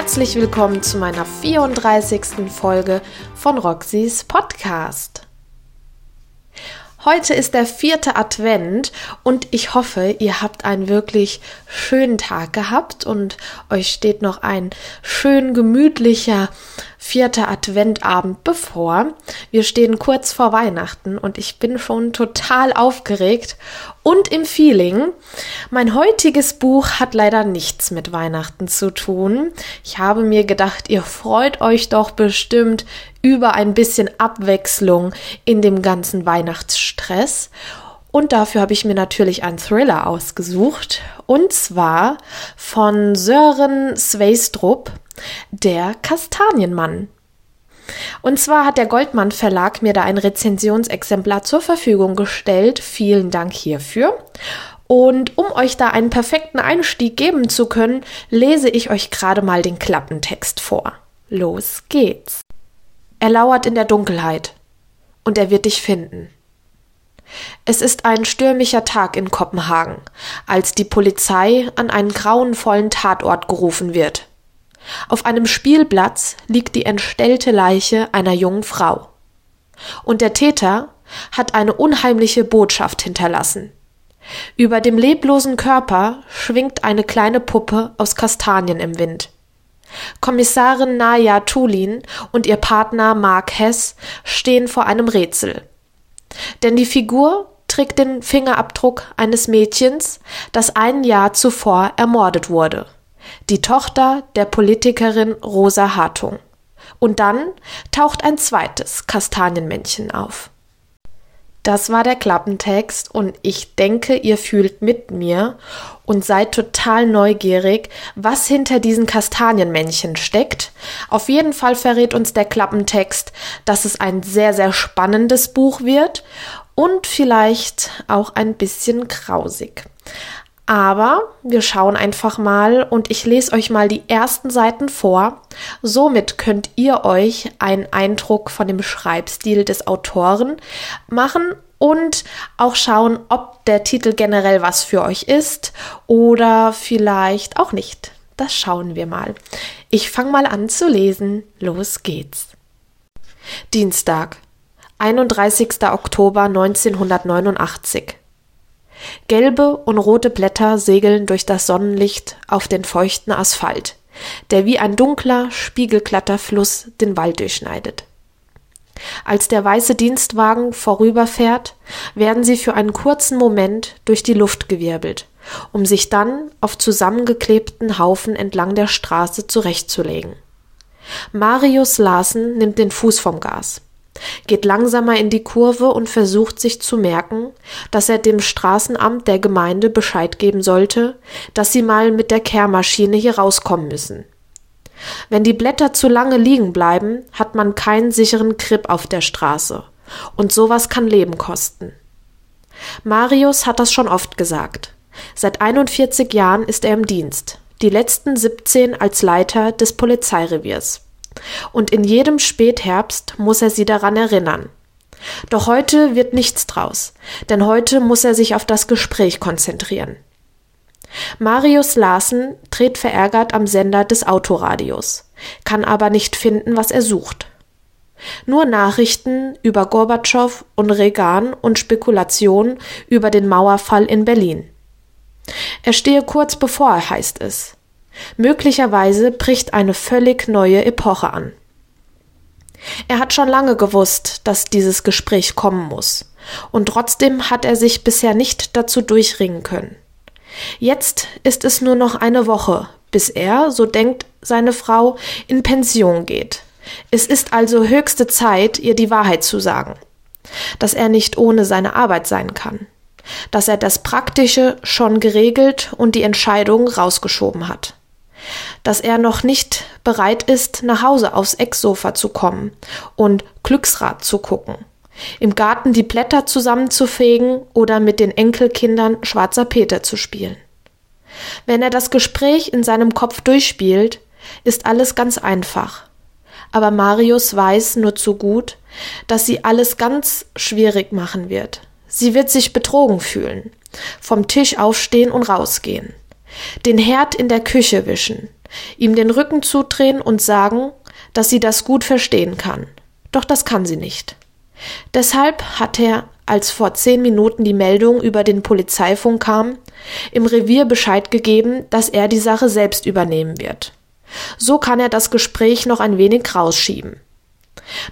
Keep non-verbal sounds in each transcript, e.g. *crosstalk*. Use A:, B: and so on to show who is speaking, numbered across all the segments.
A: herzlich willkommen zu meiner 34. Folge von Roxys Podcast. Heute ist der vierte Advent und ich hoffe, ihr habt einen wirklich schönen Tag gehabt und euch steht noch ein schön gemütlicher vierter Adventabend bevor. Wir stehen kurz vor Weihnachten und ich bin schon total aufgeregt und im Feeling. Mein heutiges Buch hat leider nichts mit Weihnachten zu tun. Ich habe mir gedacht, ihr freut euch doch bestimmt über ein bisschen Abwechslung in dem ganzen Weihnachtsstress. Und dafür habe ich mir natürlich einen Thriller ausgesucht. Und zwar von Sören Sveistrup, der Kastanienmann. Und zwar hat der Goldmann Verlag mir da ein Rezensionsexemplar zur Verfügung gestellt. Vielen Dank hierfür. Und um euch da einen perfekten Einstieg geben zu können, lese ich euch gerade mal den Klappentext vor. Los geht's. Er lauert in der Dunkelheit und er wird dich finden. Es ist ein stürmischer Tag in Kopenhagen, als die Polizei an einen grauenvollen Tatort gerufen wird. Auf einem Spielplatz liegt die entstellte Leiche einer jungen Frau. Und der Täter hat eine unheimliche Botschaft hinterlassen. Über dem leblosen Körper schwingt eine kleine Puppe aus Kastanien im Wind. Kommissarin Naya Tulin und ihr Partner Mark Hess stehen vor einem Rätsel. Denn die Figur trägt den Fingerabdruck eines Mädchens, das ein Jahr zuvor ermordet wurde. Die Tochter der Politikerin Rosa Hartung. Und dann taucht ein zweites Kastanienmännchen auf. Das war der Klappentext und ich denke, ihr fühlt mit mir und seid total neugierig, was hinter diesen Kastanienmännchen steckt. Auf jeden Fall verrät uns der Klappentext, dass es ein sehr, sehr spannendes Buch wird und vielleicht auch ein bisschen grausig. Aber wir schauen einfach mal und ich lese euch mal die ersten Seiten vor. Somit könnt ihr euch einen Eindruck von dem Schreibstil des Autoren machen und auch schauen, ob der Titel generell was für euch ist oder vielleicht auch nicht. Das schauen wir mal. Ich fange mal an zu lesen. Los geht's. Dienstag, 31. Oktober 1989. Gelbe und rote Blätter segeln durch das Sonnenlicht auf den feuchten Asphalt, der wie ein dunkler, spiegelglatter Fluss den Wald durchschneidet. Als der weiße Dienstwagen vorüberfährt, werden sie für einen kurzen Moment durch die Luft gewirbelt, um sich dann auf zusammengeklebten Haufen entlang der Straße zurechtzulegen. Marius Larsen nimmt den Fuß vom Gas geht langsamer in die Kurve und versucht sich zu merken, dass er dem Straßenamt der Gemeinde Bescheid geben sollte, dass sie mal mit der Kehrmaschine hier rauskommen müssen. Wenn die Blätter zu lange liegen bleiben, hat man keinen sicheren Grip auf der Straße. Und sowas kann Leben kosten. Marius hat das schon oft gesagt. Seit 41 Jahren ist er im Dienst, die letzten 17 als Leiter des Polizeireviers und in jedem Spätherbst muss er sie daran erinnern. Doch heute wird nichts draus, denn heute muss er sich auf das Gespräch konzentrieren. Marius Larsen dreht verärgert am Sender des Autoradios, kann aber nicht finden, was er sucht. Nur Nachrichten über Gorbatschow und Reagan und Spekulationen über den Mauerfall in Berlin. Er stehe kurz bevor, heißt es. Möglicherweise bricht eine völlig neue Epoche an. Er hat schon lange gewusst, dass dieses Gespräch kommen muss, und trotzdem hat er sich bisher nicht dazu durchringen können. Jetzt ist es nur noch eine Woche, bis er, so denkt seine Frau, in Pension geht. Es ist also höchste Zeit, ihr die Wahrheit zu sagen, dass er nicht ohne seine Arbeit sein kann, dass er das Praktische schon geregelt und die Entscheidung rausgeschoben hat dass er noch nicht bereit ist, nach Hause aufs Ecksofa zu kommen und Glücksrad zu gucken, im Garten die Blätter zusammenzufegen oder mit den Enkelkindern Schwarzer Peter zu spielen. Wenn er das Gespräch in seinem Kopf durchspielt, ist alles ganz einfach. Aber Marius weiß nur zu gut, dass sie alles ganz schwierig machen wird. Sie wird sich betrogen fühlen, vom Tisch aufstehen und rausgehen den Herd in der Küche wischen, ihm den Rücken zudrehen und sagen, dass sie das gut verstehen kann. Doch das kann sie nicht. Deshalb hat er, als vor zehn Minuten die Meldung über den Polizeifunk kam, im Revier Bescheid gegeben, dass er die Sache selbst übernehmen wird. So kann er das Gespräch noch ein wenig rausschieben.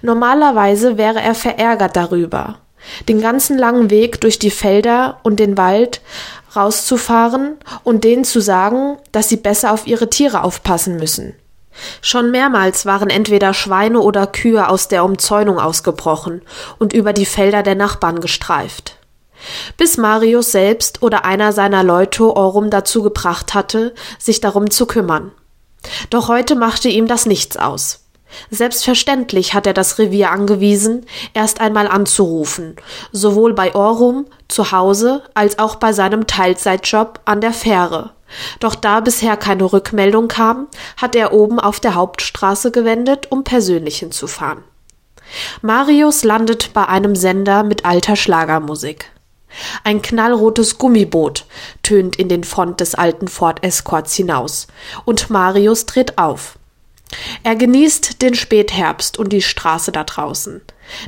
A: Normalerweise wäre er verärgert darüber, den ganzen langen Weg durch die Felder und den Wald rauszufahren und denen zu sagen, dass sie besser auf ihre Tiere aufpassen müssen. Schon mehrmals waren entweder Schweine oder Kühe aus der Umzäunung ausgebrochen und über die Felder der Nachbarn gestreift. Bis Marius selbst oder einer seiner Leute Orum dazu gebracht hatte, sich darum zu kümmern. Doch heute machte ihm das nichts aus. Selbstverständlich hat er das Revier angewiesen, erst einmal anzurufen, sowohl bei Orum zu Hause als auch bei seinem Teilzeitjob an der Fähre. Doch da bisher keine Rückmeldung kam, hat er oben auf der Hauptstraße gewendet, um persönlich hinzufahren. Marius landet bei einem Sender mit alter Schlagermusik. Ein knallrotes Gummiboot tönt in den Fond des alten Ford Escorts hinaus, und Marius dreht auf. Er genießt den Spätherbst und die Straße da draußen.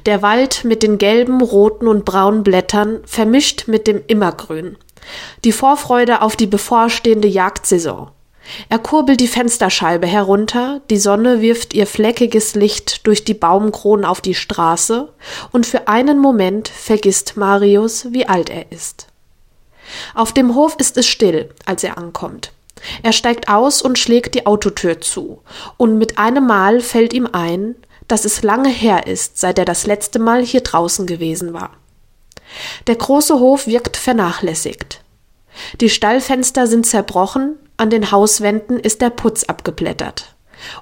A: Der Wald mit den gelben, roten und braunen Blättern vermischt mit dem Immergrün. Die Vorfreude auf die bevorstehende Jagdsaison. Er kurbelt die Fensterscheibe herunter, die Sonne wirft ihr fleckiges Licht durch die Baumkronen auf die Straße, und für einen Moment vergisst Marius, wie alt er ist. Auf dem Hof ist es still, als er ankommt. Er steigt aus und schlägt die Autotür zu, und mit einem Mal fällt ihm ein, dass es lange her ist, seit er das letzte Mal hier draußen gewesen war. Der große Hof wirkt vernachlässigt. Die Stallfenster sind zerbrochen, an den Hauswänden ist der Putz abgeblättert.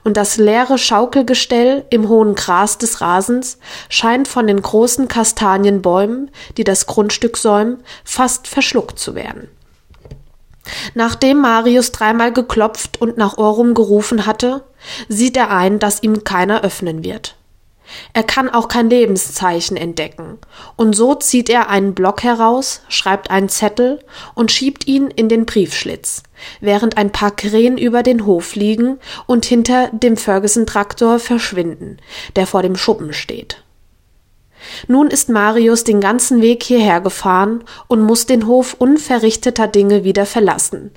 A: Und das leere Schaukelgestell im hohen Gras des Rasens scheint von den großen Kastanienbäumen, die das Grundstück säumen, fast verschluckt zu werden. Nachdem Marius dreimal geklopft und nach Orum gerufen hatte, sieht er ein, dass ihm keiner öffnen wird. Er kann auch kein Lebenszeichen entdecken, und so zieht er einen Block heraus, schreibt einen Zettel und schiebt ihn in den Briefschlitz, während ein paar Krähen über den Hof liegen und hinter dem Ferguson-Traktor verschwinden, der vor dem Schuppen steht. Nun ist Marius den ganzen Weg hierher gefahren und muss den Hof unverrichteter Dinge wieder verlassen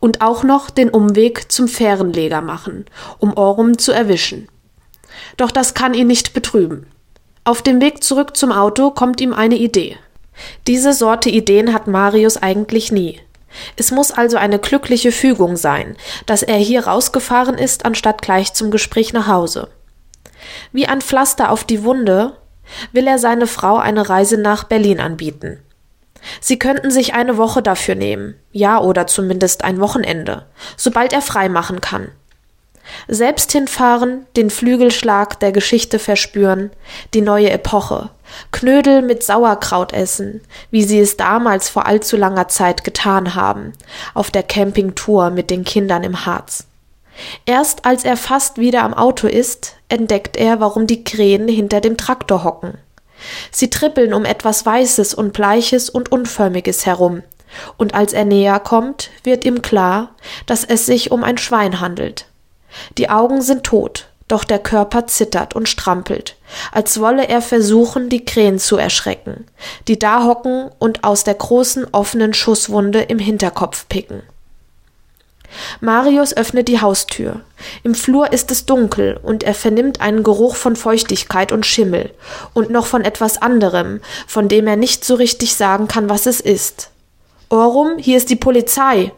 A: und auch noch den Umweg zum Fährenleger machen, um Orum zu erwischen. Doch das kann ihn nicht betrüben. Auf dem Weg zurück zum Auto kommt ihm eine Idee. Diese Sorte Ideen hat Marius eigentlich nie. Es muss also eine glückliche Fügung sein, dass er hier rausgefahren ist, anstatt gleich zum Gespräch nach Hause. Wie ein Pflaster auf die Wunde will er seine Frau eine Reise nach Berlin anbieten. Sie könnten sich eine Woche dafür nehmen, ja oder zumindest ein Wochenende, sobald er frei machen kann. Selbst hinfahren, den Flügelschlag der Geschichte verspüren, die neue Epoche, Knödel mit Sauerkraut essen, wie sie es damals vor allzu langer Zeit getan haben, auf der Campingtour mit den Kindern im Harz. Erst als er fast wieder am Auto ist, entdeckt er, warum die Krähen hinter dem Traktor hocken. Sie trippeln um etwas Weißes und Bleiches und Unförmiges herum, und als er näher kommt, wird ihm klar, dass es sich um ein Schwein handelt. Die Augen sind tot, doch der Körper zittert und strampelt, als wolle er versuchen, die Krähen zu erschrecken, die da hocken und aus der großen offenen Schusswunde im Hinterkopf picken. Marius öffnet die Haustür. Im Flur ist es dunkel und er vernimmt einen Geruch von Feuchtigkeit und Schimmel und noch von etwas anderem, von dem er nicht so richtig sagen kann, was es ist. Orum, hier ist die Polizei.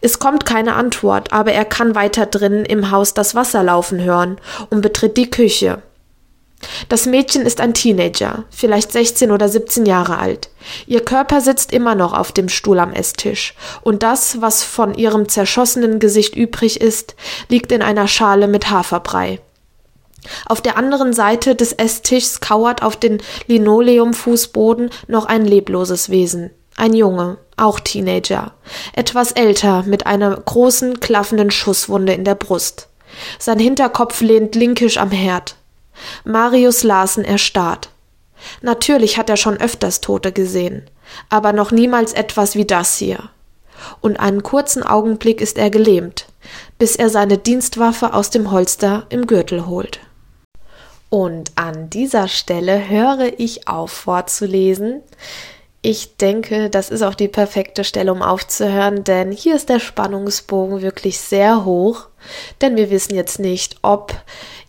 A: Es kommt keine Antwort, aber er kann weiter drinnen im Haus das Wasser laufen hören und betritt die Küche. Das Mädchen ist ein Teenager, vielleicht 16 oder 17 Jahre alt. Ihr Körper sitzt immer noch auf dem Stuhl am Esstisch, und das, was von ihrem zerschossenen Gesicht übrig ist, liegt in einer Schale mit Haferbrei. Auf der anderen Seite des Esstischs kauert auf den Linoleumfußboden noch ein lebloses Wesen. Ein Junge, auch Teenager, etwas älter, mit einer großen, klaffenden Schusswunde in der Brust. Sein Hinterkopf lehnt linkisch am Herd. Marius Larsen erstarrt. Natürlich hat er schon öfters Tote gesehen, aber noch niemals etwas wie das hier. Und einen kurzen Augenblick ist er gelähmt, bis er seine Dienstwaffe aus dem Holster im Gürtel holt. Und an dieser Stelle höre ich auf vorzulesen. Ich denke, das ist auch die perfekte Stelle, um aufzuhören, denn hier ist der Spannungsbogen wirklich sehr hoch, denn wir wissen jetzt nicht, ob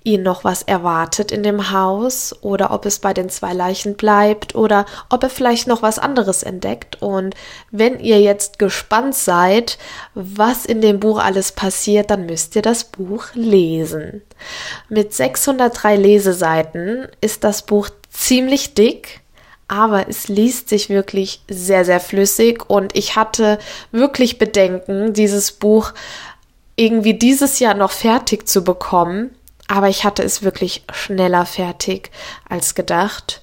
A: ihn noch was erwartet in dem Haus oder ob es bei den zwei Leichen bleibt oder ob er vielleicht noch was anderes entdeckt. Und wenn ihr jetzt gespannt seid, was in dem Buch alles passiert, dann müsst ihr das Buch lesen. Mit 603 Leseseiten ist das Buch ziemlich dick aber es liest sich wirklich sehr, sehr flüssig und ich hatte wirklich Bedenken, dieses Buch irgendwie dieses Jahr noch fertig zu bekommen, aber ich hatte es wirklich schneller fertig als gedacht.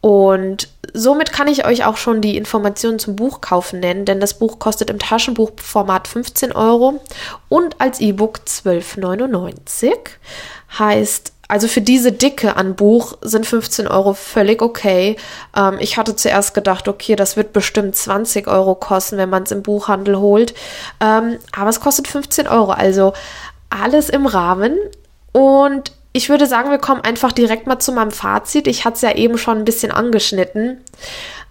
A: Und somit kann ich euch auch schon die Informationen zum Buchkaufen nennen, denn das Buch kostet im Taschenbuchformat 15 Euro und als E-Book 12,99. Heißt, also für diese Dicke an Buch sind 15 Euro völlig okay. Ähm, ich hatte zuerst gedacht, okay, das wird bestimmt 20 Euro kosten, wenn man es im Buchhandel holt. Ähm, aber es kostet 15 Euro, also alles im Rahmen. Und ich würde sagen, wir kommen einfach direkt mal zu meinem Fazit. Ich hatte es ja eben schon ein bisschen angeschnitten.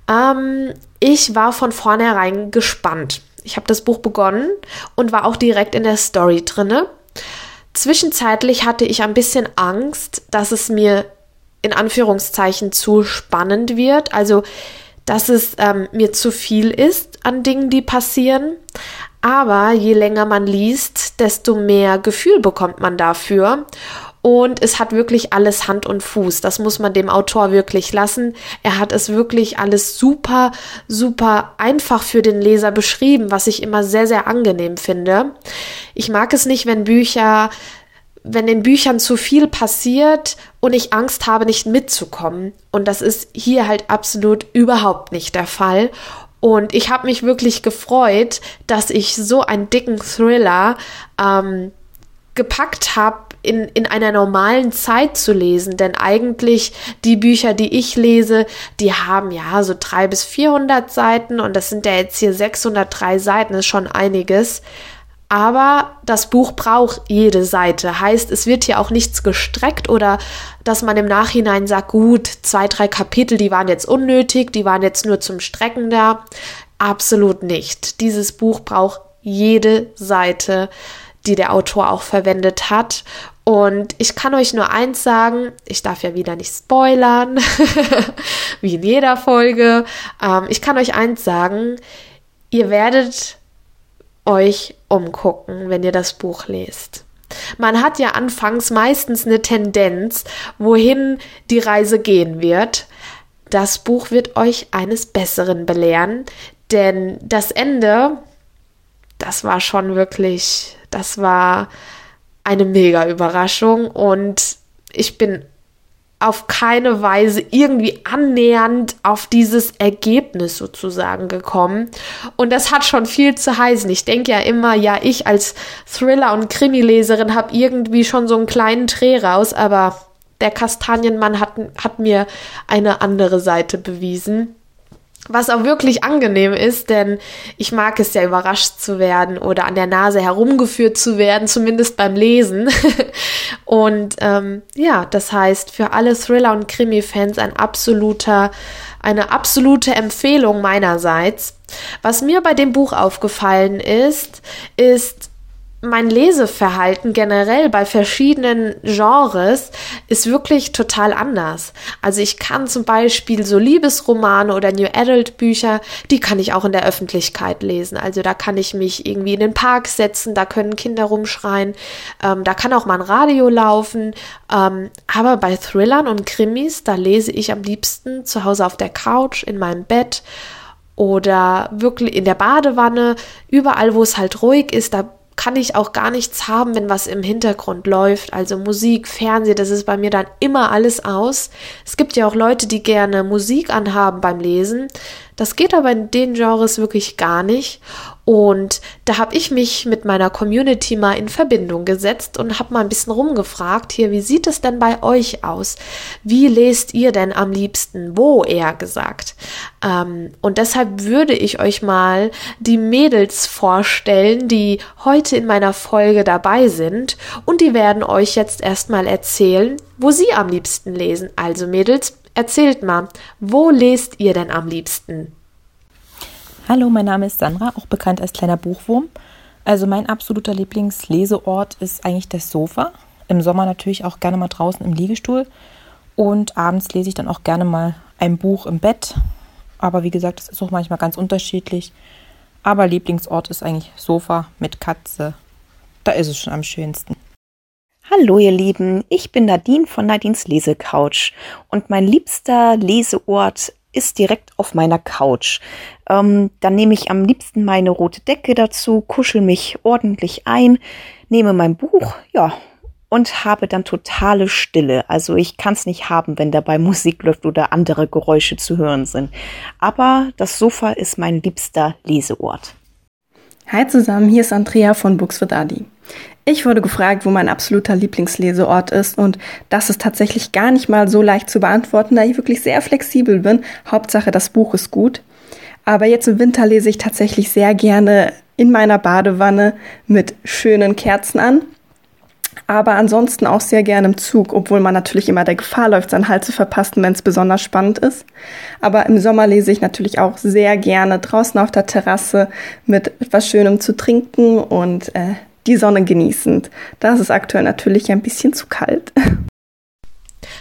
A: Ähm, ich war von vornherein gespannt. Ich habe das Buch begonnen und war auch direkt in der Story drinne. Zwischenzeitlich hatte ich ein bisschen Angst, dass es mir in Anführungszeichen zu spannend wird, also dass es ähm, mir zu viel ist an Dingen, die passieren. Aber je länger man liest, desto mehr Gefühl bekommt man dafür. Und es hat wirklich alles Hand und Fuß. Das muss man dem Autor wirklich lassen. Er hat es wirklich alles super, super einfach für den Leser beschrieben, was ich immer sehr, sehr angenehm finde. Ich mag es nicht, wenn Bücher wenn in Büchern zu viel passiert und ich Angst habe, nicht mitzukommen. Und das ist hier halt absolut überhaupt nicht der Fall. Und ich habe mich wirklich gefreut, dass ich so einen dicken Thriller ähm, gepackt habe, in, in einer normalen Zeit zu lesen. Denn eigentlich die Bücher, die ich lese, die haben ja so drei bis vierhundert Seiten und das sind ja jetzt hier 603 Seiten, ist schon einiges. Aber das Buch braucht jede Seite. Heißt, es wird hier auch nichts gestreckt oder dass man im Nachhinein sagt, gut, zwei, drei Kapitel, die waren jetzt unnötig, die waren jetzt nur zum Strecken da. Absolut nicht. Dieses Buch braucht jede Seite die der Autor auch verwendet hat. Und ich kann euch nur eins sagen, ich darf ja wieder nicht spoilern, *laughs* wie in jeder Folge. Ähm, ich kann euch eins sagen, ihr werdet euch umgucken, wenn ihr das Buch lest. Man hat ja anfangs meistens eine Tendenz, wohin die Reise gehen wird. Das Buch wird euch eines Besseren belehren, denn das Ende, das war schon wirklich das war eine mega Überraschung und ich bin auf keine Weise irgendwie annähernd auf dieses Ergebnis sozusagen gekommen. Und das hat schon viel zu heißen. Ich denke ja immer, ja, ich als Thriller- und Krimileserin habe irgendwie schon so einen kleinen Dreh raus, aber der Kastanienmann hat, hat mir eine andere Seite bewiesen. Was auch wirklich angenehm ist, denn ich mag es ja überrascht zu werden oder an der Nase herumgeführt zu werden, zumindest beim Lesen. *laughs* und ähm, ja, das heißt für alle Thriller- und Krimi-Fans ein absoluter, eine absolute Empfehlung meinerseits. Was mir bei dem Buch aufgefallen ist, ist, mein Leseverhalten generell bei verschiedenen Genres ist wirklich total anders. Also ich kann zum Beispiel so Liebesromane oder New Adult Bücher, die kann ich auch in der Öffentlichkeit lesen. Also da kann ich mich irgendwie in den Park setzen, da können Kinder rumschreien, ähm, da kann auch mal ein Radio laufen. Ähm, aber bei Thrillern und Krimis, da lese ich am liebsten zu Hause auf der Couch, in meinem Bett oder wirklich in der Badewanne, überall, wo es halt ruhig ist, da kann ich auch gar nichts haben, wenn was im Hintergrund läuft. Also Musik, Fernsehen, das ist bei mir dann immer alles aus. Es gibt ja auch Leute, die gerne Musik anhaben beim Lesen. Das geht aber in den Genres wirklich gar nicht. Und da habe ich mich mit meiner Community mal in Verbindung gesetzt und habe mal ein bisschen rumgefragt, hier, wie sieht es denn bei euch aus? Wie lest ihr denn am liebsten? Wo eher gesagt? Ähm, und deshalb würde ich euch mal die Mädels vorstellen, die heute in meiner Folge dabei sind. Und die werden euch jetzt erstmal erzählen, wo sie am liebsten lesen. Also Mädels, erzählt mal, wo lest ihr denn am liebsten?
B: Hallo, mein Name ist Sandra, auch bekannt als kleiner Buchwurm. Also mein absoluter Lieblingsleseort ist eigentlich das Sofa. Im Sommer natürlich auch gerne mal draußen im Liegestuhl. Und abends lese ich dann auch gerne mal ein Buch im Bett. Aber wie gesagt, das ist auch manchmal ganz unterschiedlich. Aber Lieblingsort ist eigentlich Sofa mit Katze. Da ist es schon am schönsten.
C: Hallo ihr Lieben, ich bin Nadine von Nadines Lesecouch und mein liebster Leseort ist direkt auf meiner Couch. Ähm, dann nehme ich am liebsten meine rote Decke dazu, kuschel mich ordentlich ein, nehme mein Buch, ja, und habe dann totale Stille. Also ich kann es nicht haben, wenn dabei *laughs* Musik läuft oder andere Geräusche zu hören sind. Aber das Sofa ist mein liebster Leseort.
D: Hi zusammen, hier ist Andrea von Books for Daddy. Ich wurde gefragt, wo mein absoluter Lieblingsleseort ist und das ist tatsächlich gar nicht mal so leicht zu beantworten, da ich wirklich sehr flexibel bin. Hauptsache, das Buch ist gut. Aber jetzt im Winter lese ich tatsächlich sehr gerne in meiner Badewanne mit schönen Kerzen an. Aber ansonsten auch sehr gerne im Zug, obwohl man natürlich immer der Gefahr läuft, seinen Halt zu verpassen, wenn es besonders spannend ist. Aber im Sommer lese ich natürlich auch sehr gerne draußen auf der Terrasse mit etwas Schönem zu trinken und äh, die Sonne genießend. Das ist aktuell natürlich ein bisschen zu kalt. *laughs*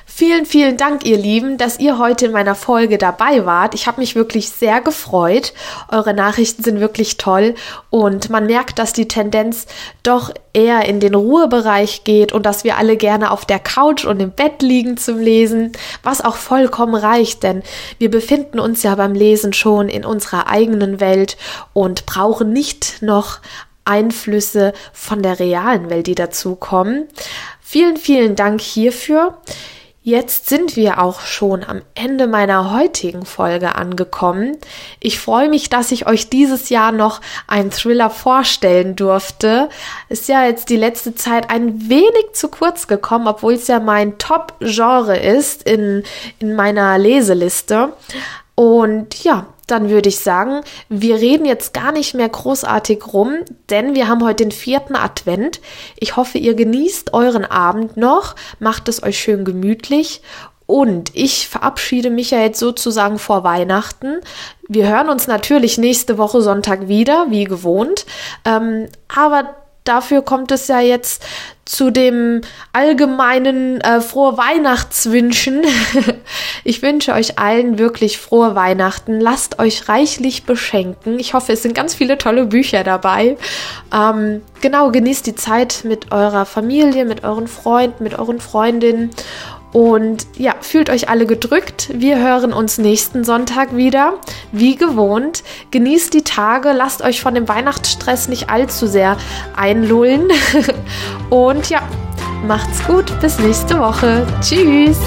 A: Vielen, vielen Dank, ihr Lieben, dass ihr heute in meiner Folge dabei wart. Ich habe mich wirklich sehr gefreut. Eure Nachrichten sind wirklich toll und man merkt, dass die Tendenz doch eher in den Ruhebereich geht und dass wir alle gerne auf der Couch und im Bett liegen zum Lesen, was auch vollkommen reicht, denn wir befinden uns ja beim Lesen schon in unserer eigenen Welt und brauchen nicht noch Einflüsse von der realen Welt, die dazukommen. Vielen, vielen Dank hierfür. Jetzt sind wir auch schon am Ende meiner heutigen Folge angekommen. Ich freue mich, dass ich euch dieses Jahr noch einen Thriller vorstellen durfte. Ist ja jetzt die letzte Zeit ein wenig zu kurz gekommen, obwohl es ja mein Top-Genre ist in, in meiner Leseliste. Und ja, dann würde ich sagen, wir reden jetzt gar nicht mehr großartig rum, denn wir haben heute den vierten Advent. Ich hoffe, ihr genießt euren Abend noch, macht es euch schön gemütlich und ich verabschiede mich ja jetzt sozusagen vor Weihnachten. Wir hören uns natürlich nächste Woche Sonntag wieder, wie gewohnt. Ähm, aber dafür kommt es ja jetzt zu dem allgemeinen äh, frohe Weihnachtswünschen. *laughs* ich wünsche euch allen wirklich frohe Weihnachten. Lasst euch reichlich beschenken. Ich hoffe, es sind ganz viele tolle Bücher dabei. Ähm, genau, genießt die Zeit mit eurer Familie, mit euren Freunden, mit euren Freundinnen und ja, fühlt euch alle gedrückt. Wir hören uns nächsten Sonntag wieder. Wie gewohnt. Genießt die Tage. Lasst euch von dem Weihnachtsstress nicht allzu sehr einlullen. *laughs* Und ja, macht's gut. Bis nächste Woche. Tschüss.